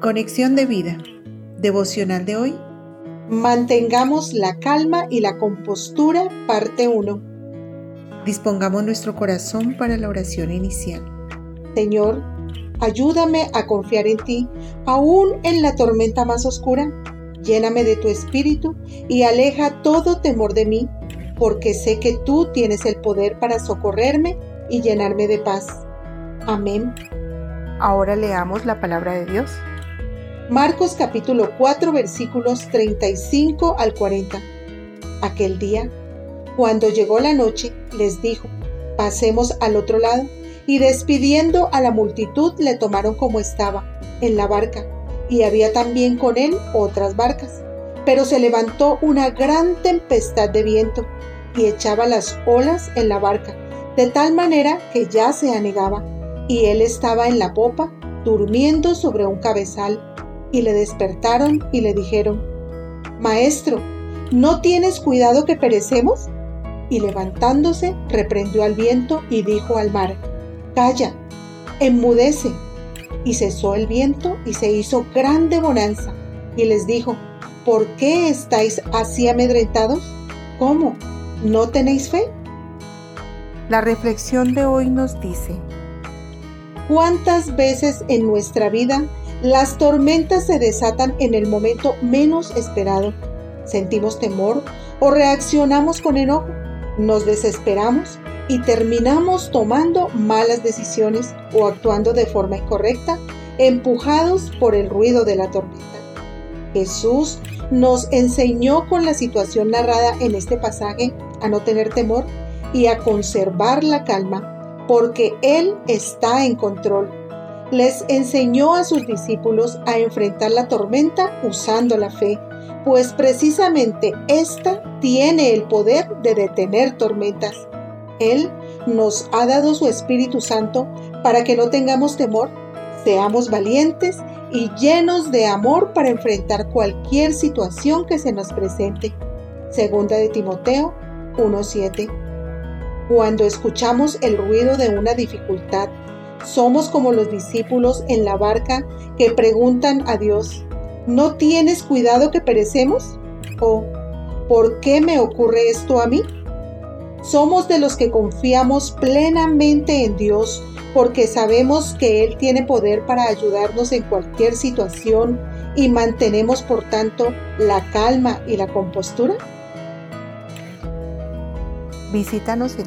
Conexión de vida. Devocional de hoy. Mantengamos la calma y la compostura, parte 1. Dispongamos nuestro corazón para la oración inicial. Señor, ayúdame a confiar en ti, aún en la tormenta más oscura. Lléname de tu espíritu y aleja todo temor de mí, porque sé que tú tienes el poder para socorrerme y llenarme de paz. Amén. Ahora leamos la palabra de Dios. Marcos capítulo 4 versículos 35 al 40. Aquel día, cuando llegó la noche, les dijo, pasemos al otro lado, y despidiendo a la multitud le tomaron como estaba, en la barca, y había también con él otras barcas. Pero se levantó una gran tempestad de viento, y echaba las olas en la barca, de tal manera que ya se anegaba y él estaba en la popa, durmiendo sobre un cabezal, y le despertaron y le dijeron, Maestro, ¿no tienes cuidado que perecemos? Y levantándose, reprendió al viento y dijo al mar, Calla, enmudece. Y cesó el viento y se hizo grande bonanza. Y les dijo, ¿por qué estáis así amedrentados? ¿Cómo? ¿No tenéis fe? La reflexión de hoy nos dice, ¿Cuántas veces en nuestra vida las tormentas se desatan en el momento menos esperado? Sentimos temor o reaccionamos con enojo, nos desesperamos y terminamos tomando malas decisiones o actuando de forma incorrecta, empujados por el ruido de la tormenta. Jesús nos enseñó con la situación narrada en este pasaje a no tener temor y a conservar la calma porque Él está en control. Les enseñó a sus discípulos a enfrentar la tormenta usando la fe, pues precisamente esta tiene el poder de detener tormentas. Él nos ha dado su Espíritu Santo para que no tengamos temor, seamos valientes y llenos de amor para enfrentar cualquier situación que se nos presente. Segunda de Timoteo 1.7 cuando escuchamos el ruido de una dificultad, somos como los discípulos en la barca que preguntan a Dios, ¿no tienes cuidado que perecemos? ¿O ¿por qué me ocurre esto a mí? Somos de los que confiamos plenamente en Dios porque sabemos que Él tiene poder para ayudarnos en cualquier situación y mantenemos por tanto la calma y la compostura. Visítanos en